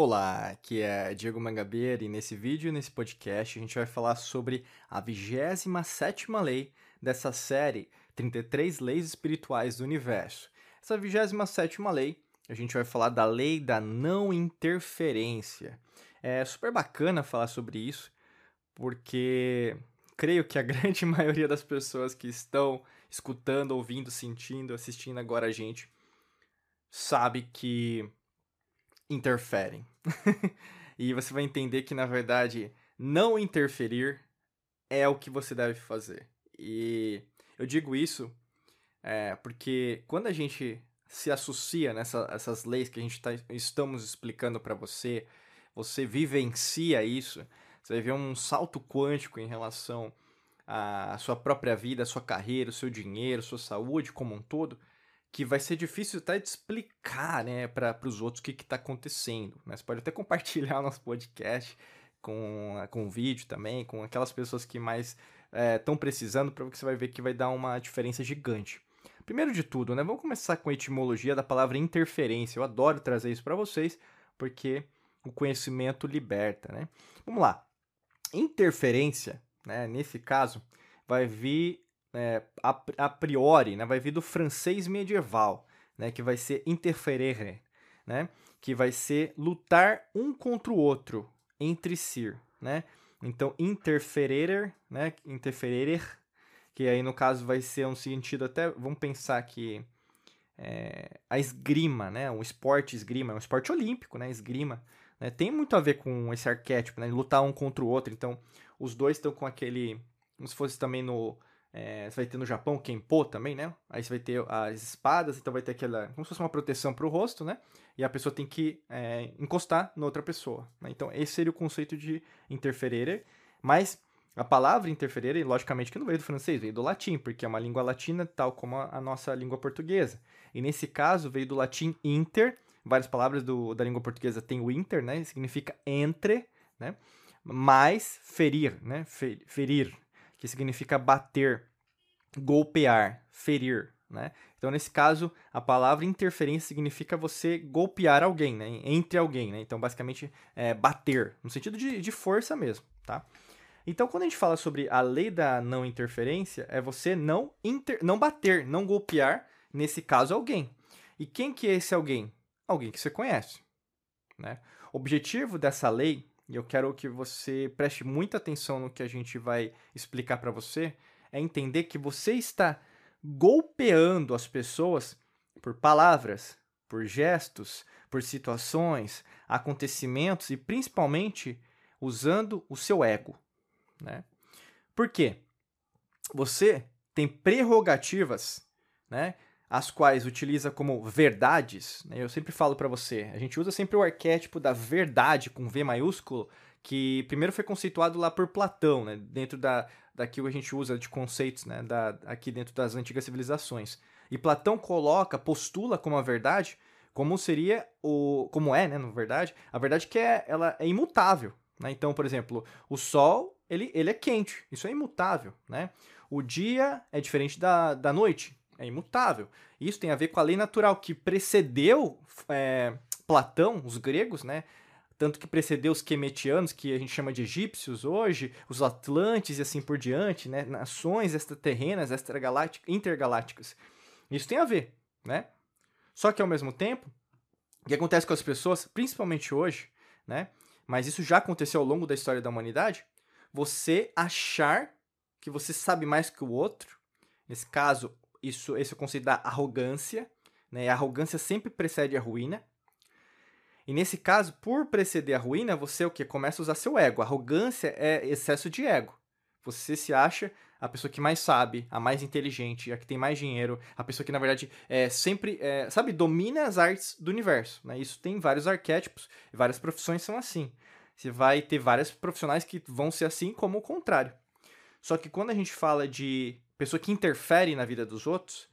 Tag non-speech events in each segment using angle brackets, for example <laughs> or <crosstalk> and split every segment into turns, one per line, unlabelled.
Olá, aqui é Diego Mangabeira e nesse vídeo, nesse podcast, a gente vai falar sobre a 27ª lei dessa série 33 Leis Espirituais do Universo. Essa 27ª lei, a gente vai falar da lei da não interferência. É super bacana falar sobre isso, porque creio que a <laughs> grande maioria das pessoas que estão escutando, ouvindo, sentindo, assistindo agora a gente, sabe que interferem. <laughs> e você vai entender que, na verdade, não interferir é o que você deve fazer. E eu digo isso é, porque quando a gente se associa nessas leis que a gente tá, estamos explicando para você, você vivencia isso, você vai ver um salto quântico em relação à sua própria vida, à sua carreira, o seu dinheiro, sua saúde como um todo, que vai ser difícil até de explicar, né, para os outros o que está acontecendo. Né? Você pode até <laughs> compartilhar o nosso podcast com, com vídeo também, com aquelas pessoas que mais estão é, precisando, para você vai ver que vai dar uma diferença gigante. Primeiro de tudo, né, vamos começar com a etimologia da palavra interferência. Eu adoro trazer isso para vocês, porque o conhecimento liberta, né? Vamos lá. Interferência, né, nesse caso, vai vir é, a, a, priori, né, vai vir do francês medieval, né, que vai ser interferere, né, que vai ser lutar um contra o outro, entre si, né? Então, interferere, né, interferere, que aí no caso vai ser um sentido até, vamos pensar que é, a esgrima, né, um esporte esgrima, é um esporte olímpico, né, esgrima, né, tem muito a ver com esse arquétipo, né, lutar um contra o outro, então os dois estão com aquele, como se fosse também no é, você vai ter no Japão Kenpo também, né? Aí você vai ter as espadas, então vai ter aquela. como se fosse uma proteção para o rosto, né? E a pessoa tem que é, encostar na outra pessoa. Né? Então, esse seria o conceito de interferere. Mas a palavra interferere, logicamente, que não veio do francês, veio do latim, porque é uma língua latina, tal como a nossa língua portuguesa. E nesse caso, veio do latim inter. Várias palavras do, da língua portuguesa tem o inter, né? Significa entre, né? Mais ferir, né? Ferir que significa bater, golpear, ferir, né? Então, nesse caso, a palavra interferência significa você golpear alguém, né? Entre alguém, né? Então, basicamente, é bater, no sentido de, de força mesmo, tá? Então, quando a gente fala sobre a lei da não interferência, é você não, inter... não bater, não golpear, nesse caso, alguém. E quem que é esse alguém? Alguém que você conhece, né? O objetivo dessa lei e eu quero que você preste muita atenção no que a gente vai explicar para você, é entender que você está golpeando as pessoas por palavras, por gestos, por situações, acontecimentos e principalmente usando o seu ego, né? Por quê? Você tem prerrogativas, né? As quais utiliza como verdades, né? eu sempre falo para você, a gente usa sempre o arquétipo da verdade com V maiúsculo, que primeiro foi conceituado lá por Platão, né? dentro da, daquilo que a gente usa de conceitos né? da, aqui dentro das antigas civilizações. E Platão coloca, postula como a verdade, como seria o. como é, né, na verdade, a verdade que é, ela é imutável. Né? Então, por exemplo, o Sol ele, ele é quente, isso é imutável. Né? O dia é diferente da, da noite, é imutável. Isso tem a ver com a lei natural que precedeu é, Platão, os gregos, né? Tanto que precedeu os quemetianos, que a gente chama de egípcios hoje, os atlantes e assim por diante, né? Nações extraterrenas, extragalácticas, intergalácticas. Isso tem a ver, né? Só que ao mesmo tempo, o que acontece com as pessoas, principalmente hoje, né? Mas isso já aconteceu ao longo da história da humanidade, você achar que você sabe mais que o outro, nesse caso, isso, esse conceito da arrogância, né? A arrogância sempre precede a ruína. E nesse caso, por preceder a ruína, você o que começa a usar seu ego. A arrogância é excesso de ego. Você se acha a pessoa que mais sabe, a mais inteligente, a que tem mais dinheiro, a pessoa que na verdade é sempre, é, sabe, domina as artes do universo. Né? Isso tem vários arquétipos, várias profissões são assim. Você vai ter vários profissionais que vão ser assim como o contrário. Só que quando a gente fala de pessoa que interfere na vida dos outros,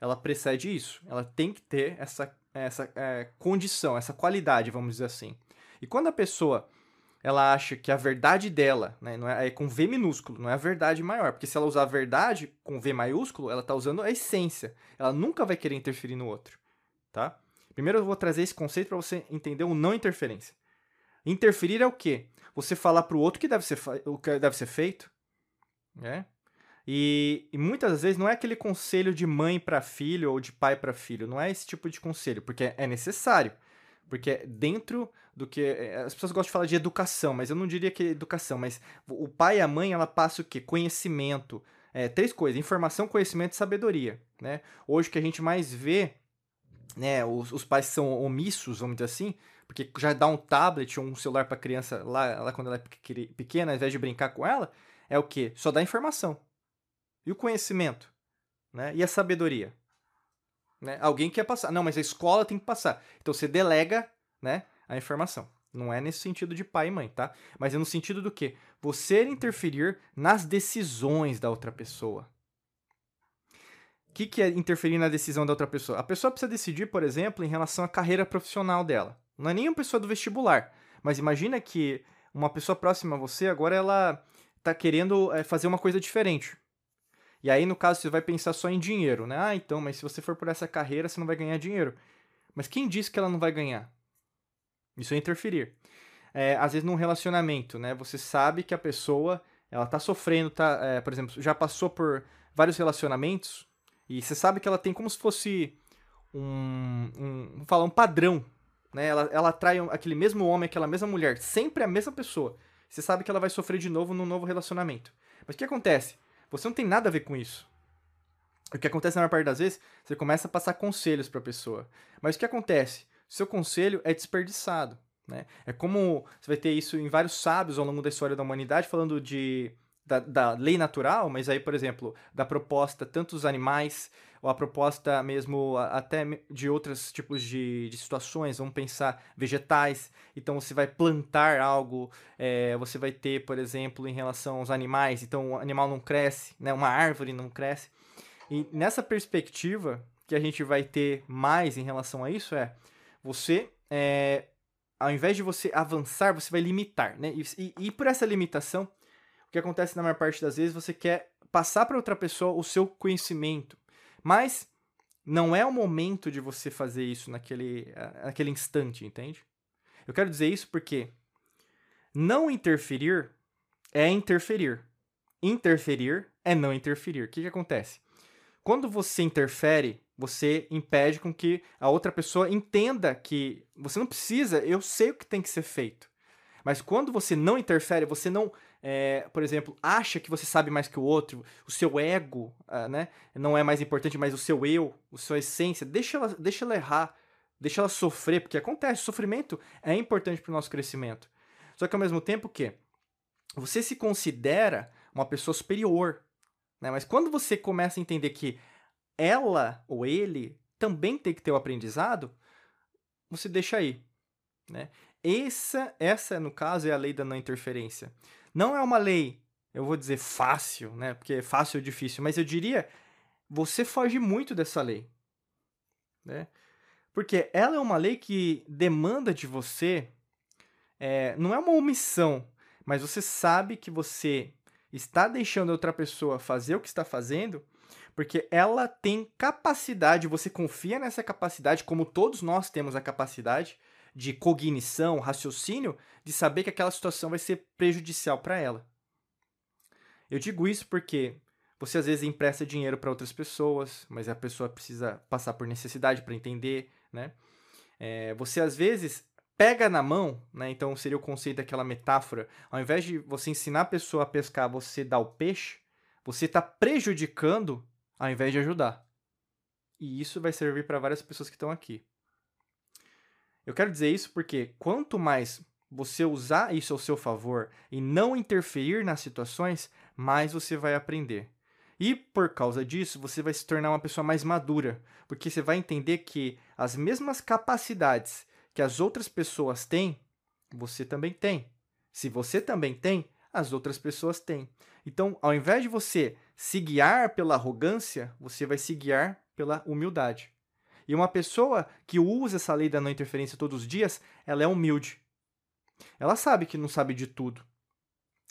ela precede isso. Ela tem que ter essa, essa é, condição, essa qualidade, vamos dizer assim. E quando a pessoa ela acha que a verdade dela, né, não é, é, com V minúsculo, não é a verdade maior, porque se ela usar a verdade com V maiúsculo, ela está usando a essência. Ela nunca vai querer interferir no outro, tá? Primeiro eu vou trazer esse conceito para você entender o não interferência. Interferir é o quê? Você falar para o outro que deve ser, o que deve ser feito, né? E, e, muitas vezes não é aquele conselho de mãe para filho ou de pai para filho, não é esse tipo de conselho, porque é necessário. Porque dentro do que. É, as pessoas gostam de falar de educação, mas eu não diria que é educação, mas o pai e a mãe, ela passa o quê? Conhecimento. É, três coisas: informação, conhecimento e sabedoria. Né? Hoje o que a gente mais vê, né, os, os pais são omissos, vamos dizer assim, porque já dá um tablet ou um celular para criança lá, lá quando ela é pequena, ao invés de brincar com ela, é o quê? Só dá informação. E o conhecimento? Né? E a sabedoria? Né? Alguém quer passar. Não, mas a escola tem que passar. Então você delega né, a informação. Não é nesse sentido de pai e mãe, tá? Mas é no sentido do que? Você interferir nas decisões da outra pessoa. O que, que é interferir na decisão da outra pessoa? A pessoa precisa decidir, por exemplo, em relação à carreira profissional dela. Não é nem uma pessoa do vestibular, mas imagina que uma pessoa próxima a você agora ela tá querendo é, fazer uma coisa diferente. E aí, no caso, você vai pensar só em dinheiro, né? Ah, então, mas se você for por essa carreira, você não vai ganhar dinheiro. Mas quem disse que ela não vai ganhar? Isso é interferir. É, às vezes, num relacionamento, né? Você sabe que a pessoa, ela tá sofrendo, tá, é, por exemplo, já passou por vários relacionamentos e você sabe que ela tem como se fosse um, um falar um padrão, né? Ela, ela atrai aquele mesmo homem, aquela mesma mulher, sempre a mesma pessoa. Você sabe que ela vai sofrer de novo num novo relacionamento. Mas o que acontece? Você não tem nada a ver com isso. O que acontece na maior parte das vezes, você começa a passar conselhos para a pessoa. Mas o que acontece? Seu conselho é desperdiçado. Né? É como você vai ter isso em vários sábios ao longo da história da humanidade, falando de, da, da lei natural, mas aí, por exemplo, da proposta tanto dos animais, ou a proposta mesmo até de outros tipos de, de situações, vamos pensar vegetais, então você vai plantar algo, é, você vai ter, por exemplo, em relação aos animais, então o animal não cresce, né, uma árvore não cresce, e nessa perspectiva que a gente vai ter mais em relação a isso é, você, é, ao invés de você avançar, você vai limitar, né, e, e, e por essa limitação, o que acontece na maior parte das vezes, você quer passar para outra pessoa o seu conhecimento, mas não é o momento de você fazer isso naquele, naquele instante, entende? Eu quero dizer isso porque não interferir é interferir. Interferir é não interferir. O que, que acontece? Quando você interfere, você impede com que a outra pessoa entenda que você não precisa, eu sei o que tem que ser feito. Mas quando você não interfere, você não é, por exemplo, acha que você sabe mais que o outro, o seu ego, uh, né, não é mais importante, mas o seu eu, a sua essência, deixa ela, deixa ela errar, deixa ela sofrer, porque acontece, sofrimento é importante para o nosso crescimento. Só que ao mesmo tempo que você se considera uma pessoa superior, né, mas quando você começa a entender que ela ou ele também tem que ter o aprendizado, você deixa aí, né? Essa, essa, no caso, é a lei da não interferência. Não é uma lei, eu vou dizer fácil, né? Porque fácil é difícil, mas eu diria, você foge muito dessa lei, né? Porque ela é uma lei que demanda de você, é, não é uma omissão, mas você sabe que você está deixando outra pessoa fazer o que está fazendo, porque ela tem capacidade, você confia nessa capacidade, como todos nós temos a capacidade, de cognição, raciocínio, de saber que aquela situação vai ser prejudicial para ela. Eu digo isso porque você às vezes empresta dinheiro para outras pessoas, mas a pessoa precisa passar por necessidade para entender, né? É, você às vezes pega na mão, né? Então seria o conceito daquela metáfora. Ao invés de você ensinar a pessoa a pescar, você dá o peixe, você está prejudicando ao invés de ajudar. E isso vai servir para várias pessoas que estão aqui. Eu quero dizer isso porque quanto mais você usar isso ao seu favor e não interferir nas situações, mais você vai aprender. E por causa disso, você vai se tornar uma pessoa mais madura, porque você vai entender que as mesmas capacidades que as outras pessoas têm, você também tem. Se você também tem, as outras pessoas têm. Então, ao invés de você se guiar pela arrogância, você vai se guiar pela humildade. E uma pessoa que usa essa lei da não interferência todos os dias, ela é humilde. Ela sabe que não sabe de tudo.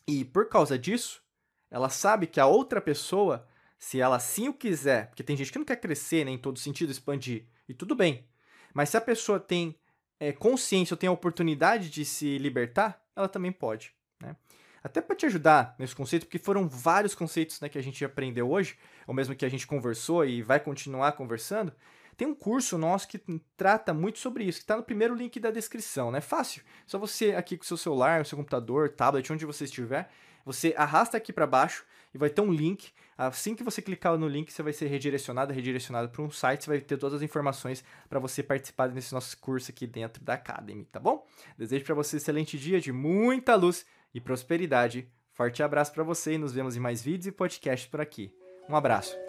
E por causa disso, ela sabe que a outra pessoa, se ela sim o quiser, porque tem gente que não quer crescer né, em todo sentido, expandir, e tudo bem. Mas se a pessoa tem é, consciência ou tem a oportunidade de se libertar, ela também pode. Né? Até para te ajudar nesse conceito, porque foram vários conceitos né, que a gente aprendeu hoje, ou mesmo que a gente conversou e vai continuar conversando. Tem um curso nosso que trata muito sobre isso, que está no primeiro link da descrição, né? Fácil. Só você aqui com o seu celular, o seu computador, tablet, onde você estiver, você arrasta aqui para baixo e vai ter um link. Assim que você clicar no link, você vai ser redirecionado, redirecionado para um site, você vai ter todas as informações para você participar desse nosso curso aqui dentro da Academy, tá bom? Desejo para você um excelente dia de muita luz e prosperidade. Forte abraço para você e nos vemos em mais vídeos e podcasts por aqui. Um abraço.